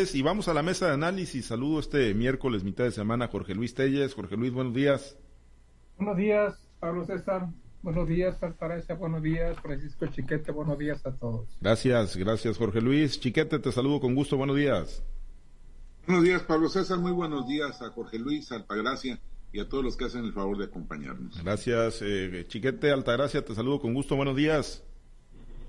Y vamos a la mesa de análisis. Saludo este miércoles, mitad de semana, Jorge Luis Telles. Jorge Luis, buenos días. Buenos días, Pablo César. Buenos días, Altagracia. Buenos días, Francisco Chiquete. Buenos días a todos. Gracias, gracias, Jorge Luis. Chiquete, te saludo con gusto. Buenos días. Buenos días, Pablo César. Muy buenos días a Jorge Luis, Altagracia y a todos los que hacen el favor de acompañarnos. Gracias, eh, Chiquete, Altagracia. Te saludo con gusto. Buenos días.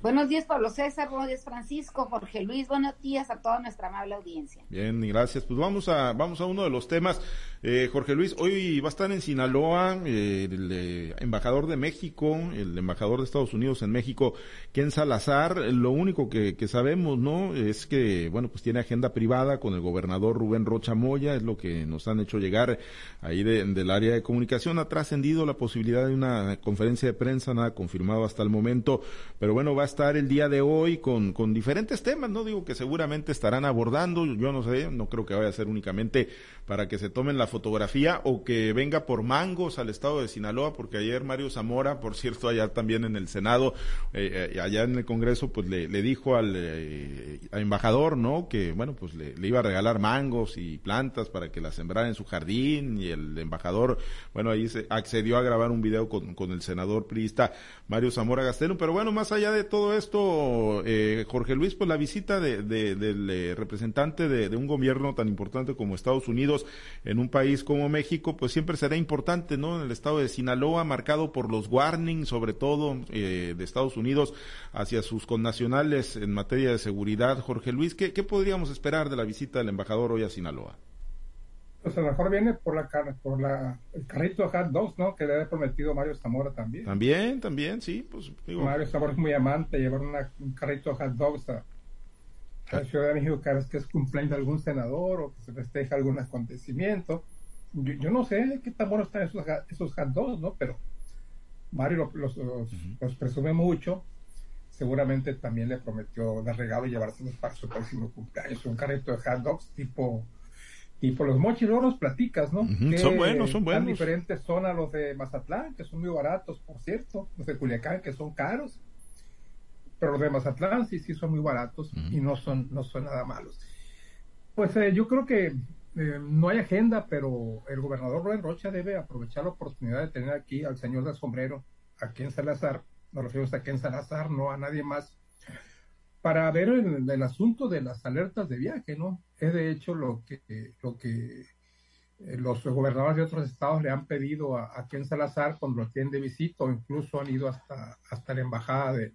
Buenos días, Pablo César, buenos días, Francisco, Jorge Luis, buenos días a toda nuestra amable audiencia. Bien, gracias. Pues vamos a, vamos a uno de los temas. Eh, Jorge Luis, hoy va a estar en Sinaloa eh, el eh, embajador de México, el embajador de Estados Unidos en México, Ken Salazar. Lo único que, que sabemos, ¿no? Es que, bueno, pues tiene agenda privada con el gobernador Rubén Rocha Moya, es lo que nos han hecho llegar ahí del área de comunicación. Ha trascendido la posibilidad de una conferencia de prensa, nada confirmado hasta el momento, pero bueno, va a estar el día de hoy con, con diferentes temas, no digo que seguramente estarán abordando, yo no sé, no creo que vaya a ser únicamente para que se tomen la fotografía o que venga por mangos al estado de Sinaloa, porque ayer Mario Zamora, por cierto, allá también en el Senado, eh, eh, allá en el Congreso, pues le, dijo al, eh, embajador, ¿no? Que, bueno, pues le, iba a regalar mangos y plantas para que las sembrara en su jardín y el embajador, bueno, ahí se accedió a grabar un video con, con el senador priista Mario Zamora Gastelum, pero bueno, más allá de todo esto, eh, Jorge Luis, pues la visita de, del eh, representante de, un gobierno tan importante como Estados Unidos en un país como México, pues siempre será importante, ¿no? En el estado de Sinaloa, marcado por los warnings, sobre todo eh, de Estados Unidos hacia sus connacionales en materia de seguridad. Jorge Luis, ¿qué, ¿qué podríamos esperar de la visita del embajador hoy a Sinaloa? Pues a lo mejor viene por la por la el carrito de hot dogs, ¿no? Que le había prometido Mario Zamora también. También, también, sí, pues Mario Zamora es muy amante, llevar un carrito de hot dogs a, la Ciudad de México cada vez que es cumpleaños de algún senador o que se festeja algún acontecimiento. Yo, no sé qué tan buenos están esos, esos hot dogs, ¿no? Pero Mario los, los, presume mucho. Seguramente también le prometió dar regalo y llevárselos para su próximo cumpleaños. Un carrito de hot dogs tipo y por los mochis luego platicas, ¿no? son buenos, son buenos. diferentes son a los de Mazatlán, que son muy baratos, por cierto. Los de Culiacán, que son caros. Pero los de Mazatlán sí, sí son muy baratos y no son, no son nada malos. Pues eh, yo creo que eh, no hay agenda, pero el gobernador Rubén Rocha debe aprovechar la oportunidad de tener aquí al señor del sombrero, aquí en Salazar. Nos referimos a en Salazar, no a nadie más para ver el, asunto de las alertas de viaje, ¿no? Es de hecho lo que, lo que eh, los gobernadores de otros estados le han pedido a, a Salazar cuando lo tienen de visita o incluso han ido hasta, hasta la embajada de,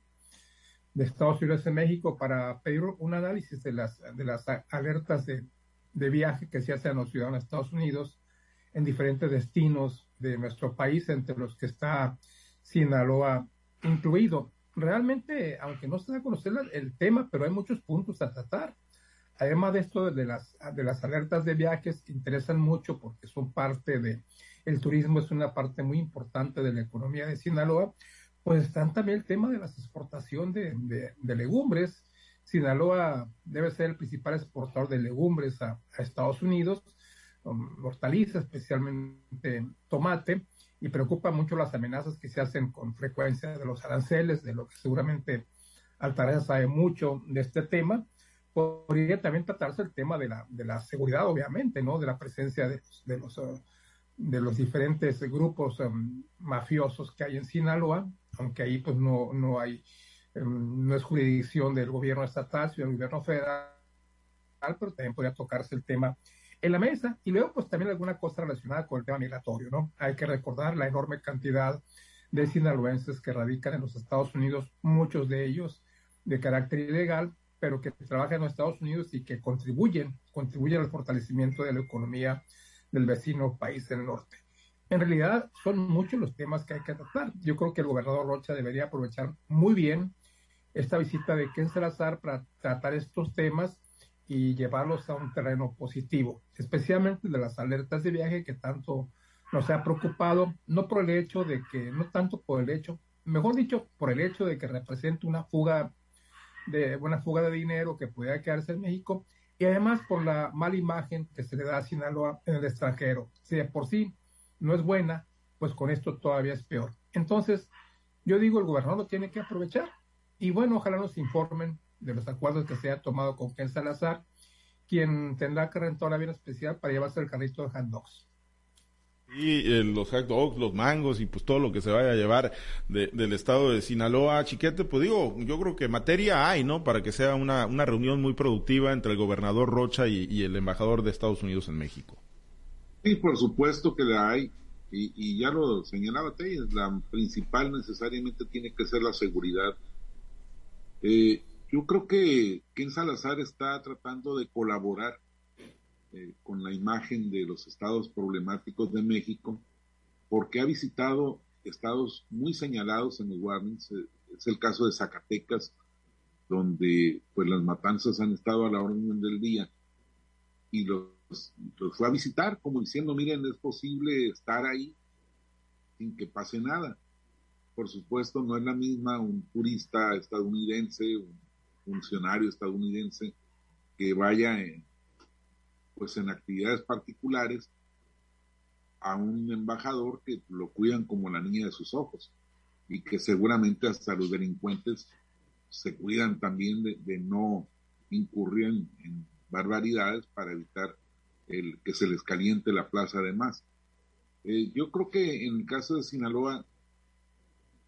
de Estados Unidos en México para pedir un análisis de las, de las alertas de, de viaje que se hacen a los ciudadanos de Estados Unidos en diferentes destinos de nuestro país, entre los que está Sinaloa incluido realmente, aunque no se da a conocer el tema, pero hay muchos puntos a tratar. Además de esto de las, de las alertas de viajes interesan mucho porque son parte de, el turismo es una parte muy importante de la economía de Sinaloa, pues están también el tema de la exportación de, de, legumbres. Sinaloa debe ser el principal exportador de legumbres a, a Estados Unidos, um, hortalizas, especialmente tomate, y preocupa mucho las amenazas que se hacen con frecuencia de los aranceles, de lo que seguramente Altagracia sabe mucho de este tema. Podría también tratarse el tema de la, de la seguridad, obviamente, ¿no? De la presencia de, de los, de los diferentes grupos um, mafiosos que hay en Sinaloa, aunque ahí pues no, no hay, um, no es jurisdicción del gobierno estatal, sino del gobierno federal, pero también podría tocarse el tema en la mesa y luego pues también alguna cosa relacionada con el tema migratorio, ¿no? Hay que recordar la enorme cantidad de sinaloenses que radican en los Estados Unidos, muchos de ellos de carácter ilegal, pero que trabajan en los Estados Unidos y que contribuyen, contribuyen al fortalecimiento de la economía del vecino país del norte. En realidad son muchos los temas que hay que tratar. Yo creo que el gobernador Rocha debería aprovechar muy bien esta visita de Ken Salazar para tratar estos temas y llevarlos a un terreno positivo, especialmente de las alertas de viaje que tanto nos ha preocupado, no por el hecho de que, no tanto por el hecho, mejor dicho, por el hecho de que representa una fuga de una fuga de dinero que pudiera quedarse en México y además por la mala imagen que se le da a Sinaloa en el extranjero. Si de por sí no es buena, pues con esto todavía es peor. Entonces, yo digo, el gobernador lo tiene que aprovechar y bueno, ojalá nos informen de los acuerdos que se ha tomado con Ken Salazar quien tendrá que rentar un avión especial para llevarse el carrito de hot dogs. Y eh, los hot dogs, los mangos y pues todo lo que se vaya a llevar del estado de Sinaloa. Chiquete, pues digo, yo creo que materia hay, ¿no? Para que sea una, una reunión muy productiva entre el gobernador Rocha y, el embajador de Estados Unidos en México. Sí, por supuesto que la hay. Y, ya lo señalaba Telles, la principal necesariamente tiene que ser la seguridad. Eh, yo creo que Ken Salazar está tratando de colaborar eh, con la imagen de los estados problemáticos de México, porque ha visitado estados muy señalados en los warnings. Eh, es el caso de Zacatecas, donde pues las matanzas han estado a la orden del día y los, los fue a visitar como diciendo, miren, es posible estar ahí sin que pase nada. Por supuesto, no es la misma un turista estadounidense, un funcionario estadounidense que vaya en, pues en actividades particulares a un embajador que lo cuidan como la niña de sus ojos y que seguramente hasta los delincuentes se cuidan también de, no incurrir en, barbaridades para evitar el que se les caliente la plaza además. Eh, yo creo que en el caso de Sinaloa,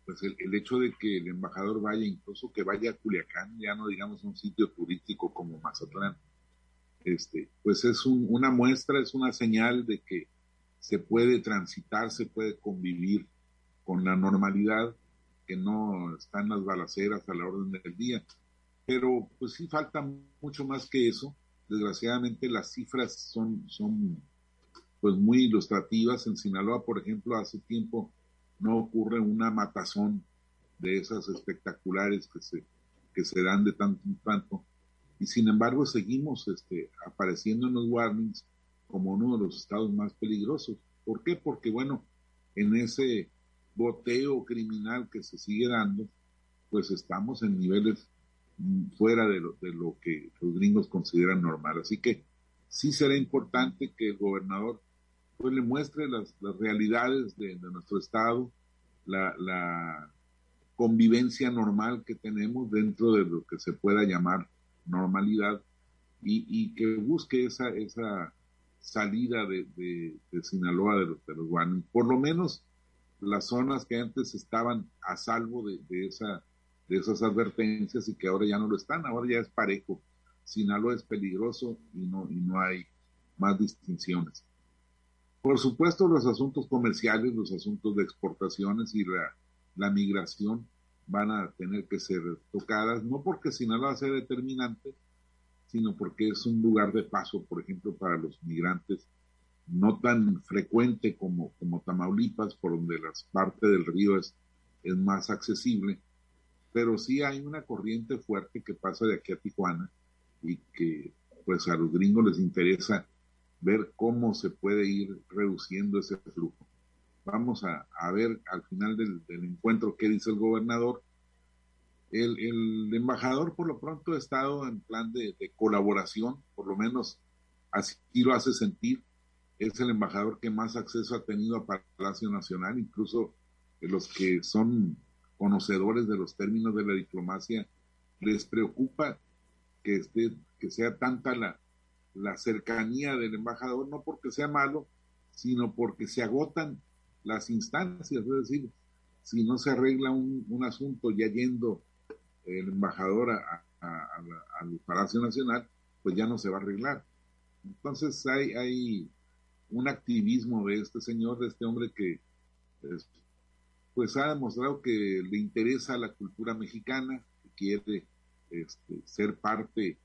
pues el, el, hecho de que el embajador vaya, incluso que vaya a Culiacán, ya no digamos un sitio turístico como Mazatlán, este, pues es una muestra, es una señal de que se puede transitar, se puede convivir con la normalidad, que no están las balaceras a la orden del día. Pero pues sí falta mucho más que eso. Desgraciadamente las cifras son, son pues muy ilustrativas. En Sinaloa, por ejemplo, hace tiempo no ocurre una matazón de esas espectaculares que se, que se dan de tanto en tanto y sin embargo seguimos este, apareciendo en los warnings como uno de los estados más peligrosos. ¿Por qué? Porque bueno, en ese boteo criminal que se sigue dando, pues estamos en niveles fuera de lo, de lo que los gringos consideran normal. Así que sí será importante que el gobernador pues le muestre las, realidades de, nuestro estado, la, convivencia normal que tenemos dentro de lo que se pueda llamar normalidad y, que busque esa, esa salida de, de, Sinaloa de los, de los Por lo menos las zonas que antes estaban a salvo de, de esas advertencias y que ahora ya no lo están, ahora ya es parejo. Sinaloa es peligroso y no, y no hay más distinciones. Por supuesto, los asuntos comerciales, los asuntos de exportaciones y la, migración van a tener que ser tocadas, no porque Sinaloa sea determinante, sino porque es un lugar de paso, por ejemplo, para los migrantes, no tan frecuente como, como Tamaulipas, por donde la parte del río es, es más accesible, pero sí hay una corriente fuerte que pasa de aquí a Tijuana y que pues a los gringos les interesa ver cómo se puede ir reduciendo ese flujo. Vamos a, ver al final del, encuentro qué dice el gobernador. El, embajador por lo pronto ha estado en plan de, colaboración, por lo menos así lo hace sentir. Es el embajador que más acceso ha tenido a Palacio Nacional, incluso los que son conocedores de los términos de la diplomacia, les preocupa que, esté, que sea tanta la, la cercanía del embajador, no porque sea malo, sino porque se agotan las instancias, es decir, si no se arregla un, asunto ya yendo el embajador al Palacio Nacional, pues ya no se va a arreglar. Entonces hay, hay un activismo de este señor, de este hombre que pues ha demostrado que le interesa la cultura mexicana, que quiere este, ser parte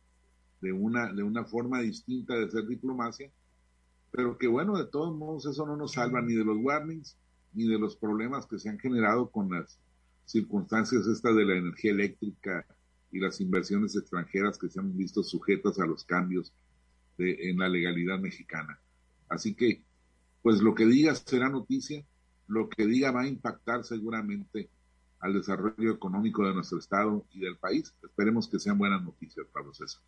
de una, de una forma distinta de hacer diplomacia pero que bueno, de todos modos eso no nos salva ni de los warnings ni de los problemas que se han generado con las circunstancias estas de la energía eléctrica y las inversiones extranjeras que se han visto sujetas a los cambios en la legalidad mexicana. Así que, pues lo que diga será noticia, lo que diga va a impactar seguramente al desarrollo económico de nuestro Estado y del país. Esperemos que sean buenas noticias, Pablo César.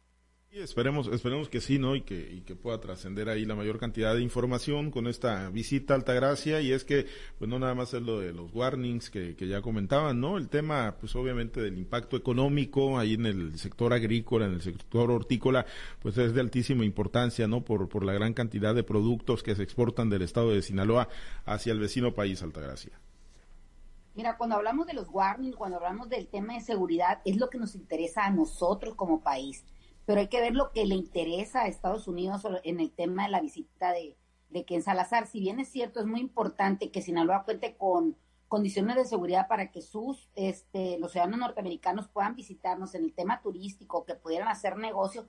Esperemos, esperemos que sí, ¿no? Y que, y que pueda trascender ahí la mayor cantidad de información con esta visita a Altagracia. Y es que, pues no nada más es lo de los warnings que, que ya comentaban, ¿no? El tema, pues obviamente del impacto económico ahí en el sector agrícola, en el sector hortícola, pues es de altísima importancia, ¿no? Por, por la gran cantidad de productos que se exportan del estado de Sinaloa hacia el vecino país Altagracia. Mira, cuando hablamos de los warnings, cuando hablamos del tema de seguridad, es lo que nos interesa a nosotros como país pero hay que ver lo que le interesa a Estados Unidos en el tema de la visita de, de Ken Salazar. Si bien es cierto, es muy importante que Sinaloa cuente con condiciones de seguridad para que sus, este, los ciudadanos norteamericanos puedan visitarnos en el tema turístico, que pudieran hacer negocio.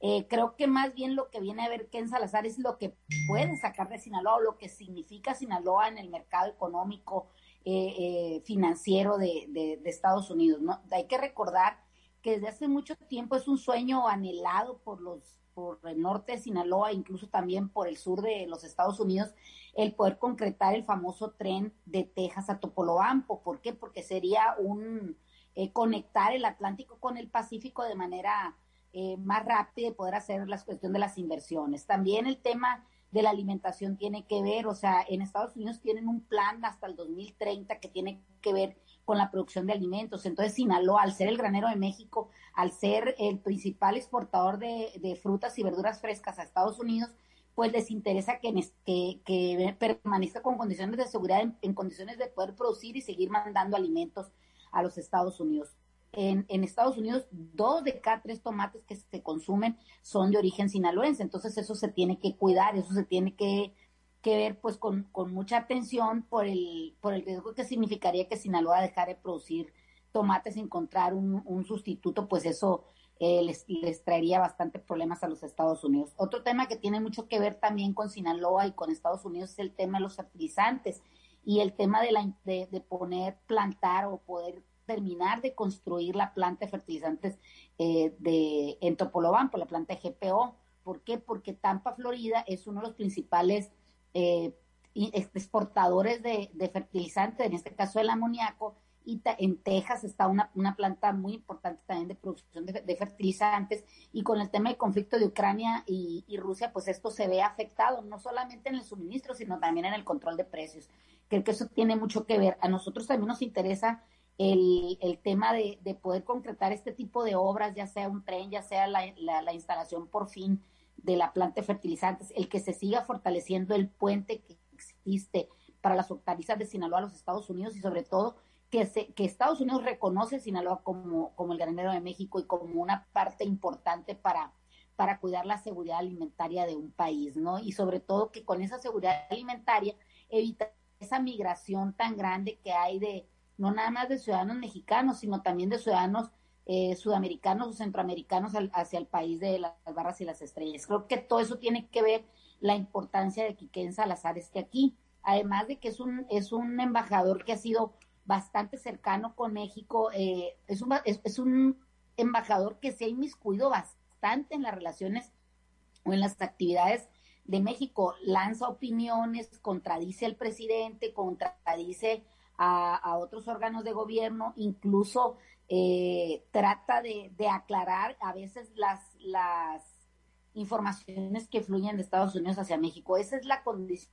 Eh, creo que más bien lo que viene a ver Ken Salazar es lo que pueden sacar de Sinaloa lo que significa Sinaloa en el mercado económico, eh, eh, financiero de, de, de, Estados Unidos. ¿no? Hay que recordar que desde hace mucho tiempo es un sueño anhelado por los por el norte de Sinaloa, incluso también por el sur de los Estados Unidos, el poder concretar el famoso tren de Texas a Topolobampo. ¿Por qué? Porque sería un eh, conectar el Atlántico con el Pacífico de manera eh, más rápida y poder hacer la cuestión de las inversiones. También el tema de la alimentación tiene que ver, o sea, en Estados Unidos tienen un plan hasta el 2030 que tiene que ver con la producción de alimentos. Entonces, Sinaloa, al ser el granero de México, al ser el principal exportador de, frutas y verduras frescas a Estados Unidos, pues les interesa que, que, permanezca con condiciones de seguridad, en, condiciones de poder producir y seguir mandando alimentos a los Estados Unidos. En, en, Estados Unidos, dos de cada tres tomates que se consumen son de origen sinaloense, entonces eso se tiene que cuidar, eso se tiene que que ver pues con, con, mucha atención por el, por el riesgo que significaría que Sinaloa dejara de producir tomates y encontrar un, un sustituto, pues eso eh, les, les, traería bastante problemas a los Estados Unidos. Otro tema que tiene mucho que ver también con Sinaloa y con Estados Unidos es el tema de los fertilizantes y el tema de, la, de, de poner, plantar o poder terminar de construir la planta de fertilizantes eh, de, en Topolobampo, la planta de GPO. ¿Por qué? Porque Tampa, Florida, es uno de los principales eh, exportadores de, fertilizantes, en este caso el amoníaco, y en Texas está una, planta muy importante también de producción de, fertilizantes y con el tema del conflicto de Ucrania y, Rusia, pues esto se ve afectado no solamente en el suministro, sino también en el control de precios. Creo que eso tiene mucho que ver. A nosotros también nos interesa el, tema de, de, poder concretar este tipo de obras, ya sea un tren, ya sea la, la instalación por fin de la planta de fertilizantes, el que se siga fortaleciendo el puente que existe para las hortalizas de Sinaloa a los Estados Unidos y sobre todo que, se, que Estados Unidos reconoce Sinaloa como, como el granero de México y como una parte importante para, para cuidar la seguridad alimentaria de un país, ¿no? Y sobre todo que con esa seguridad alimentaria evita esa migración tan grande que hay de, no nada más de ciudadanos mexicanos, sino también de ciudadanos eh, sudamericanos o centroamericanos hacia el país de las barras y las estrellas. Creo que todo eso tiene que ver la importancia de que Ken Salazar esté aquí, además de que es un, es un embajador que ha sido bastante cercano con México, eh, es, un, es, un embajador que se ha inmiscuido bastante en las relaciones o en las actividades de México, lanza opiniones, contradice al presidente, contradice a, otros órganos de gobierno, incluso eh, trata de, aclarar a veces las, las informaciones que fluyen de Estados Unidos hacia México. Esa es la condición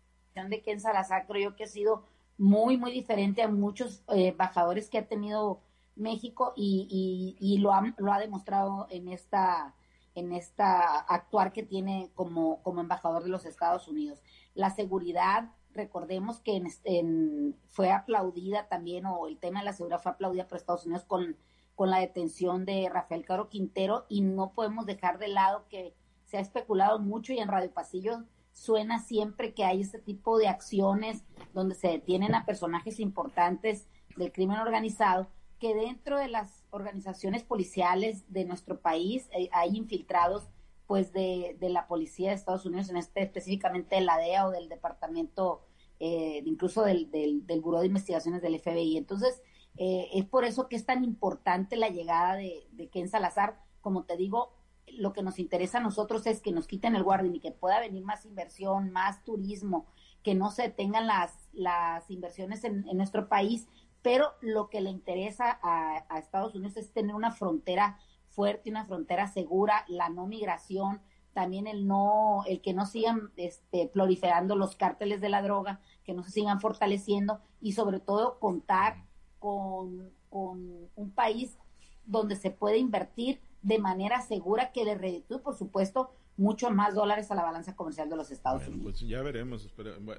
de Ken Salazar, creo yo que ha sido muy, muy diferente a muchos eh, embajadores que ha tenido México y, y, lo, ha, lo ha demostrado en esta en esta actuar que tiene como, como embajador de los Estados Unidos. La seguridad, recordemos que en, fue aplaudida también, o el tema de la seguridad fue aplaudida por Estados Unidos con, con la detención de Rafael Caro Quintero y no podemos dejar de lado que se ha especulado mucho y en Radio Pasillo suena siempre que hay este tipo de acciones donde se detienen a personajes importantes del crimen organizado, que dentro de las organizaciones policiales de nuestro país eh, hay infiltrados pues de, de, la policía de Estados Unidos, en este específicamente de la DEA o del departamento, eh, incluso del, del, del Buró de Investigaciones del FBI. Entonces, eh, es por eso que es tan importante la llegada de, de Ken Salazar. Como te digo, lo que nos interesa a nosotros es que nos quiten el guardián y que pueda venir más inversión, más turismo, que no se detengan las, las inversiones en, en nuestro país, pero lo que le interesa a, a Estados Unidos es tener una frontera fuerte, una frontera segura, la no migración, también el no, el que no sigan este, proliferando los cárteles de la droga, que no se sigan fortaleciendo y sobre todo contar con, con un país donde se puede invertir de manera segura que le reditúe, por supuesto, mucho más dólares a la balanza comercial de los Estados Unidos. Pues ya veremos,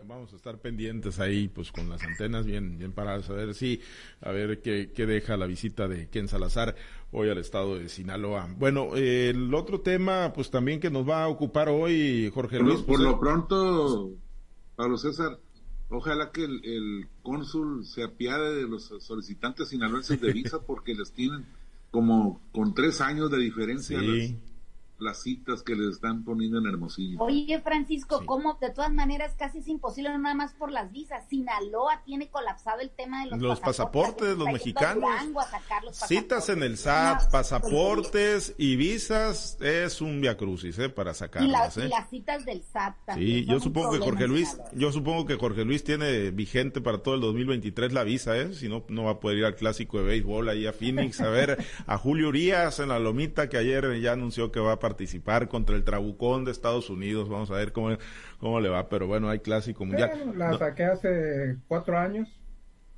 vamos a estar pendientes ahí, pues con las antenas bien, bien paradas, a ver si, a ver qué, qué deja la visita de Ken Salazar hoy al estado de Sinaloa. Bueno, el otro tema, pues también que nos va a ocupar hoy, Jorge Luis. Por, lo pues, pronto, Pablo César, ojalá que el, cónsul se apiade de los solicitantes sinaloenses de visa porque les tienen como con tres años de diferencia. Sí las citas que les están poniendo en Hermosillo. Oye, Francisco, ¿cómo? De todas maneras, casi es imposible, no nada más por las visas. Sinaloa tiene colapsado el tema de los, los pasaportes, los mexicanos. citas en el SAT, pasaportes y visas es un viacrucis, ¿eh? Para sacarlas, ¿eh? Y, las citas del SAT también. Sí, yo supongo que Jorge Luis, yo supongo que Jorge Luis tiene vigente para todo el 2023 la visa, ¿eh? Si no, no va a poder ir al clásico de béisbol ahí a Phoenix a ver a Julio Urias en la lomita que ayer ya anunció que va a participar contra el Trabucón de Estados Unidos. Vamos a ver cómo, cómo le va, pero bueno, hay clásico mundial. la saqué hace cuatro años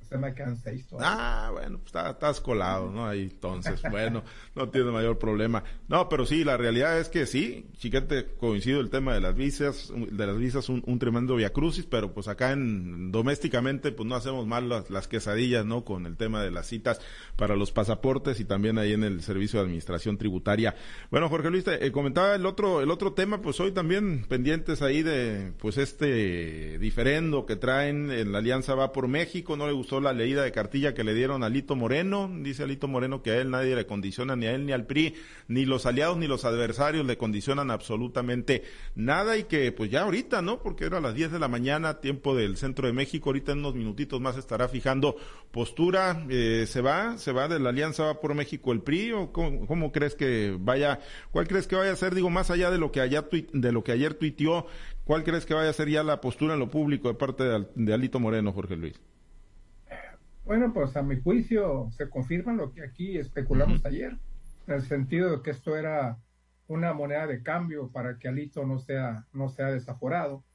se me seis Ah, bueno, pues estás colado, ¿no? Ahí entonces, bueno, no tiene mayor problema. No, pero sí, la realidad es que sí, chiquete, coincido el tema de las visas, de las visas, un, un tremendo viacrucis, pero pues acá en, domésticamente, pues no hacemos mal las, las, quesadillas, ¿no? Con el tema de las citas para los pasaportes y también ahí en el servicio de administración tributaria. Bueno, Jorge Luis, te, eh, comentaba el otro, el otro tema, pues hoy también pendientes ahí de, pues este diferendo que traen en la Alianza Va por México, no le gustó la leída de cartilla que le dieron a Lito Moreno. Dice Alito Moreno que a él nadie le condiciona, ni a él ni al PRI, ni los aliados ni los adversarios le condicionan absolutamente nada y que pues ya ahorita, ¿no? Porque era a las 10 de la mañana, tiempo del centro de México, ahorita en unos minutitos más estará fijando postura. Eh, ¿Se va? ¿Se va de la alianza va por México el PRI? ¿O cómo, crees que vaya? ¿Cuál crees que vaya a ser? Digo, más allá de lo que, allá de lo que ayer tuiteó, ¿cuál crees que vaya a ser ya la postura en lo público de parte de Alito Moreno, Jorge Luis? Bueno, pues a mi juicio se confirma lo que aquí especulamos ayer, en el sentido de que esto era una moneda de cambio para que Alito no sea, no sea desaforado.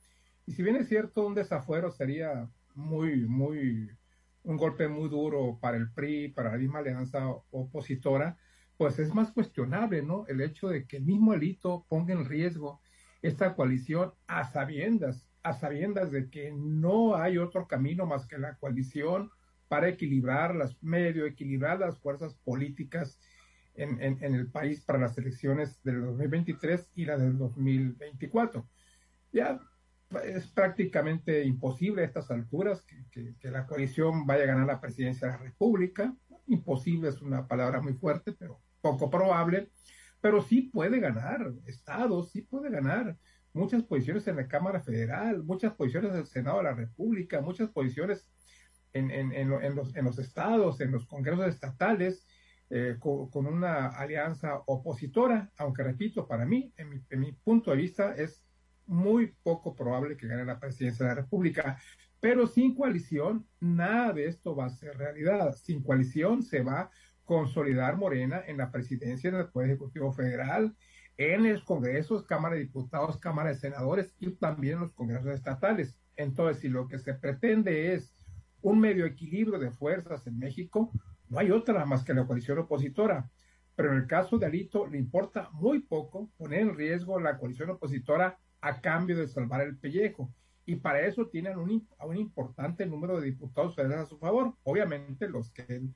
Y si bien es cierto, un desafuero sería muy, muy, un golpe muy duro para el PRI, para la misma alianza opositora, pues es más cuestionable, ¿no? El hecho de que el mismo Alito ponga en riesgo esta coalición a sabiendas, a sabiendas de que no hay otro camino más que la coalición para equilibrar las, medio equilibrar las fuerzas políticas en, el país para las elecciones del 2023 y la del 2024. Ya es prácticamente imposible a estas alturas que, la coalición vaya a ganar la presidencia de la República. Imposible es una palabra muy fuerte, pero poco probable. Pero sí puede ganar estados, sí puede ganar muchas posiciones en la Cámara Federal, muchas posiciones en el Senado de la República, muchas posiciones en, en, en, los, en los estados, en los congresos estatales, eh, con, una alianza opositora, aunque repito, para mí, en mi, en mi, punto de vista, es muy poco probable que gane la presidencia de la República. Pero sin coalición, nada de esto va a ser realidad. Sin coalición se va a consolidar Morena en la presidencia del Poder Ejecutivo Federal, en los congresos, Cámara de Diputados, Cámara de Senadores y también en los congresos estatales. Entonces, si lo que se pretende es un medio equilibrio de fuerzas en México, no hay otra más que la coalición opositora. Pero en el caso de Alito le importa muy poco poner en riesgo la coalición opositora a cambio de salvar el pellejo. Y para eso tienen un, un importante número de diputados federales a su favor. Obviamente los que él,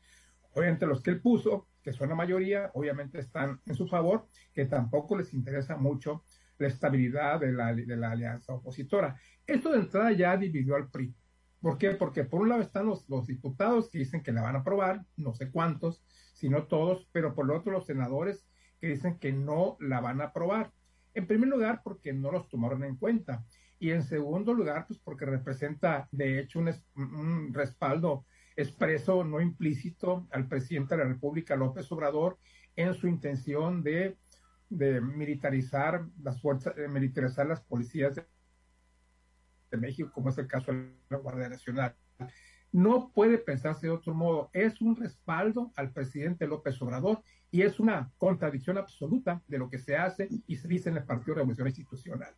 obviamente los que él puso, que son la mayoría, obviamente están en su favor, que tampoco les interesa mucho la estabilidad de la, de la alianza opositora. Esto de entrada ya dividió al PRI. ¿Por qué? Porque por un lado están los, los diputados que dicen que la van a aprobar, no sé cuántos, sino todos, pero por el otro los senadores que dicen que no la van a aprobar. En primer lugar, porque no los tomaron en cuenta. Y en segundo lugar, pues porque representa, de hecho, un, un respaldo expreso, no implícito, al presidente de la República, López Obrador, en su intención de, de militarizar las fuerzas, de militarizar las policías de México, como es el caso de la Guardia Nacional. No puede pensarse de otro modo. Es un respaldo al presidente López Obrador y es una contradicción absoluta de lo que se hace y se dice en el Partido Revolución Institucional.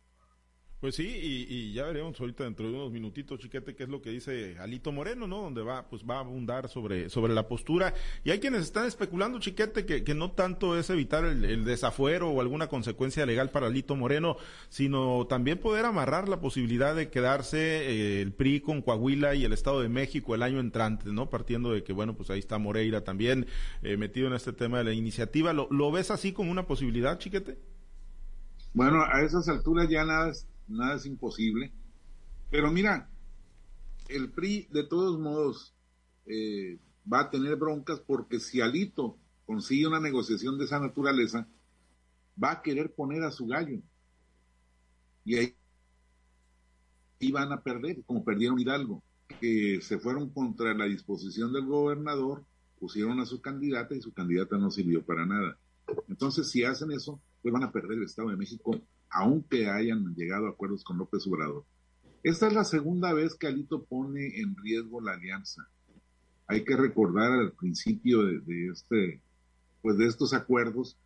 Pues sí, y, ya veremos ahorita dentro de unos minutitos, chiquete, qué es lo que dice Alito Moreno, ¿no? Donde va, pues va a abundar sobre, sobre la postura. Y hay quienes están especulando, chiquete, que, que no tanto es evitar el, desafuero o alguna consecuencia legal para Alito Moreno, sino también poder amarrar la posibilidad de quedarse eh, el PRI con Coahuila y el Estado de México el año entrante, ¿no? Partiendo de que, bueno, pues ahí está Moreira también eh, metido en este tema de la iniciativa. ¿Lo, ¿Lo ves así como una posibilidad, chiquete? Bueno, a esas alturas ya nada nada es imposible. Pero mira, el PRI de todos modos eh, va a tener broncas porque si Alito consigue una negociación de esa naturaleza, va a querer poner a su gallo. Y ahí y van a perder, como perdieron Hidalgo, que se fueron contra la disposición del gobernador, pusieron a su candidata y su candidata no sirvió para nada. Entonces, si hacen eso, pues van a perder el Estado de México aunque hayan llegado a acuerdos con López Obrador. Esta es la segunda vez que Alito pone en riesgo la alianza. Hay que recordar al principio de, este, pues de estos acuerdos,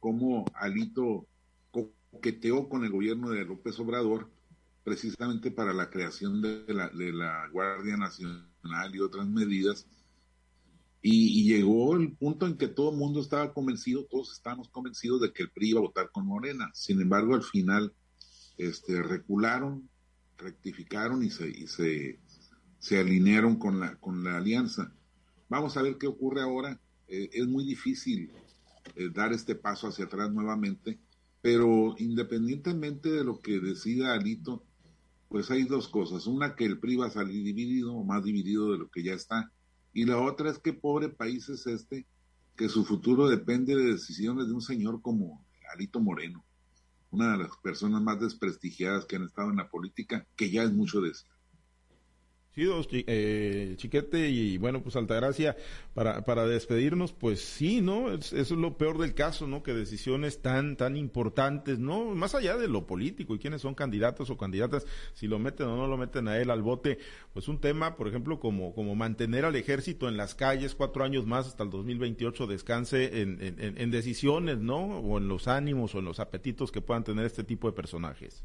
cómo Alito coqueteó con el gobierno de López Obrador precisamente para la creación de la, de la Guardia Nacional y otras medidas y, llegó el punto en que todo el mundo estaba convencido, todos estábamos convencidos de que el PRI iba a votar con Morena. Sin embargo, al final este, recularon, rectificaron y se, y se, se alinearon con la, con la alianza. Vamos a ver qué ocurre ahora. Eh, es muy difícil eh, dar este paso hacia atrás nuevamente, pero independientemente de lo que decida Alito, pues hay dos cosas. Una, que el PRI va a salir dividido o más dividido de lo que ya está y la otra es que pobre país es este, que su futuro depende de decisiones de un señor como Alito Moreno, una de las personas más desprestigiadas que han estado en la política, que ya es mucho decir. Sí, eh, Chiquete, y bueno, pues Altagracia, para, para despedirnos, pues sí, ¿no? eso es lo peor del caso, ¿no? Que decisiones tan, tan importantes, ¿no? Más allá de lo político y quiénes son candidatos o candidatas, si lo meten o no lo meten a él al bote, pues un tema, por ejemplo, como, como mantener al ejército en las calles cuatro años más hasta el 2028 descanse en, en, en decisiones, ¿no? O en los ánimos o en los apetitos que puedan tener este tipo de personajes.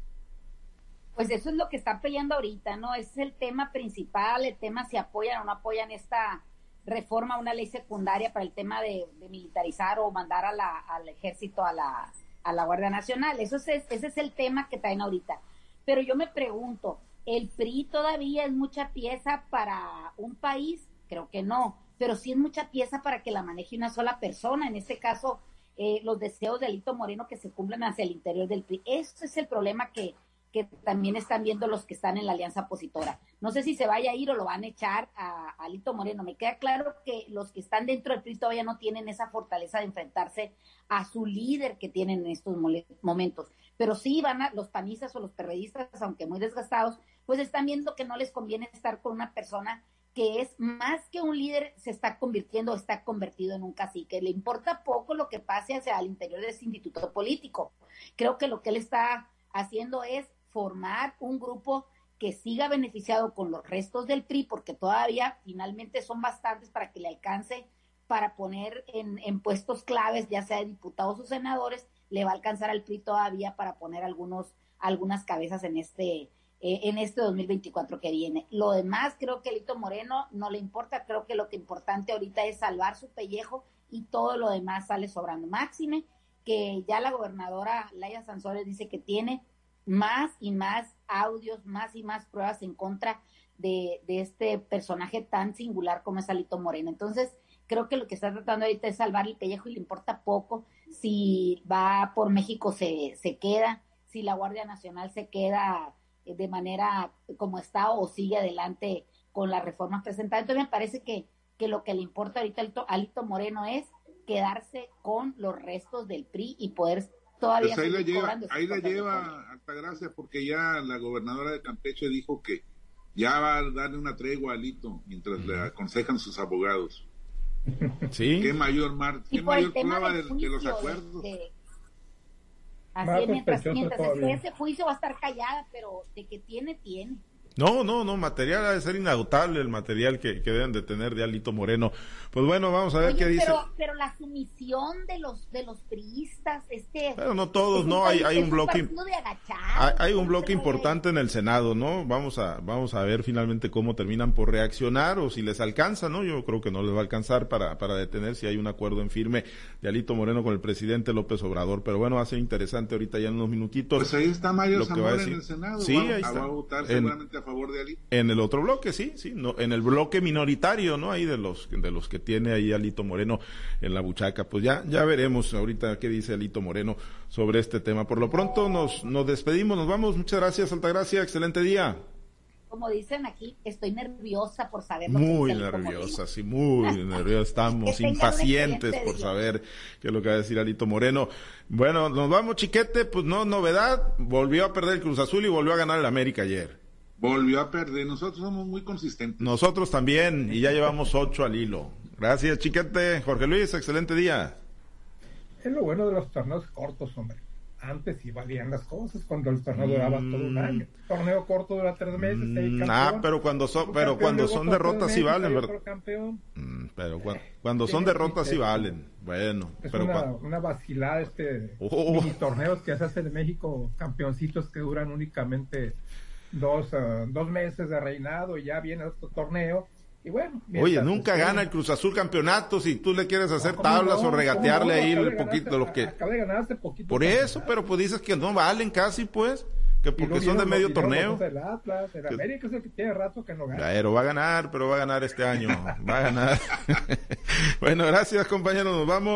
Pues eso es lo que están peleando ahorita, ¿no? Ese es el tema principal, el tema si apoyan o no apoyan esta reforma, una ley secundaria para el tema de, militarizar o mandar a la, al ejército a la, Guardia Nacional. Eso es, ese es el tema que traen ahorita. Pero yo me pregunto, ¿el PRI todavía es mucha pieza para un país? Creo que no, pero sí es mucha pieza para que la maneje una sola persona. En este caso, eh, los deseos de Alito Moreno que se cumplan hacia el interior del PRI. Ese es el problema que, que también están viendo los que están en la alianza opositora. No sé si se vaya a ir o lo van a echar a, Alito Moreno. Me queda claro que los que están dentro del PRI todavía no tienen esa fortaleza de enfrentarse a su líder que tienen en estos momentos. Pero sí van a, los panistas o los perredistas, aunque muy desgastados, pues están viendo que no les conviene estar con una persona que es más que un líder, se está convirtiendo, está convertido en un cacique. Le importa poco lo que pase hacia el interior de ese instituto político. Creo que lo que él está haciendo es formar un grupo que siga beneficiado con los restos del PRI, porque todavía finalmente son bastantes para que le alcance para poner en, puestos claves, ya sea diputados o senadores, le va a alcanzar al PRI todavía para poner algunos, algunas cabezas en este, eh, en este 2024 que viene. Lo demás, creo que Lito Moreno no le importa, creo que lo que importante ahorita es salvar su pellejo y todo lo demás sale sobrando. Máxime, que ya la gobernadora Laia Sansores dice que tiene más y más audios, más y más pruebas en contra de, este personaje tan singular como es Alito Moreno. Entonces, creo que lo que está tratando ahorita es salvar el pellejo y le importa poco si va por México se, se queda, si la Guardia Nacional se queda eh, de manera como está o sigue adelante con las reformas presentadas. Entonces me parece que, que lo que le importa ahorita a Alito Moreno es quedarse con los restos del PRI y poder todavía pues ahí la lleva, ahí la lleva Altagracia porque ya la gobernadora de Campeche dijo que ya va a darle una tregua a Alito mientras le aconsejan sus abogados. Sí. Qué mayor, mar, qué mayor prueba de, los acuerdos. así mientras, mientras ese juicio va a estar callada, pero de que tiene, tiene. No, no, no, material ha de ser inagotable el material que, que deben de tener de Alito Moreno. Pues bueno, vamos a ver qué dice. Pero, la sumisión de los de los priistas, este. Pero no todos, no, hay, hay un bloque. Hay, hay, un bloque importante en el Senado, ¿no? Vamos a, vamos a ver finalmente cómo terminan por reaccionar o si les alcanza, ¿no? Yo creo que no les va a alcanzar para, para detener si hay un acuerdo en firme de Alito Moreno con el presidente López Obrador. Pero bueno, va a ser interesante ahorita ya en unos minutitos. Pues ahí está Mario Zamora en el Senado. Sí, ahí está. Va a votar seguramente a favor de Alito. En el otro bloque, sí, sí, no, en el bloque minoritario, ¿no? Ahí de los, de los que tiene ahí Alito Moreno en la buchaca. Pues ya, ya veremos ahorita qué dice Alito Moreno sobre este tema. Por lo pronto nos, nos despedimos, nos vamos. Muchas gracias, Altagracia, excelente día. Como dicen aquí, estoy nerviosa por saber lo muy que nerviosa, sí, muy nerviosa. Estamos impacientes por saber qué es lo que va a decir Alito Moreno. Bueno, nos vamos, chiquete, pues no novedad. Volvió a perder el Cruz Azul y volvió a ganar el América ayer. Volvió a perder. Nosotros somos muy consistentes. Nosotros también, y ya llevamos ocho al hilo. Gracias, chiquete. Jorge Luis, excelente día. Es lo bueno de los torneos cortos, hombre. Antes sí valían las cosas cuando el torneo duraba todo un año. El torneo corto dura tres meses. Mm, ah, pero cuando son, pero cuando son derrotas sí valen, ¿verdad? Mm, pero cuando, son derrotas sí valen. Bueno, es pero una, una vacilada este oh. torneos que se hacen en México, campeoncitos que duran únicamente dos, uh, dos meses de reinado y ya viene otro torneo. Y bueno, Oye, nunca gana el Cruz Azul campeonato si tú le quieres hacer tablas o regatearle ahí el poquito lo que acaba de ganar hace poquito por eso pero pues dices que no valen casi pues que porque son de medio torneo. el Atlas, el América es el que tiene rato que no gana. Pero va a ganar pero va a ganar este año va a ganar. Bueno gracias compañeros nos vamos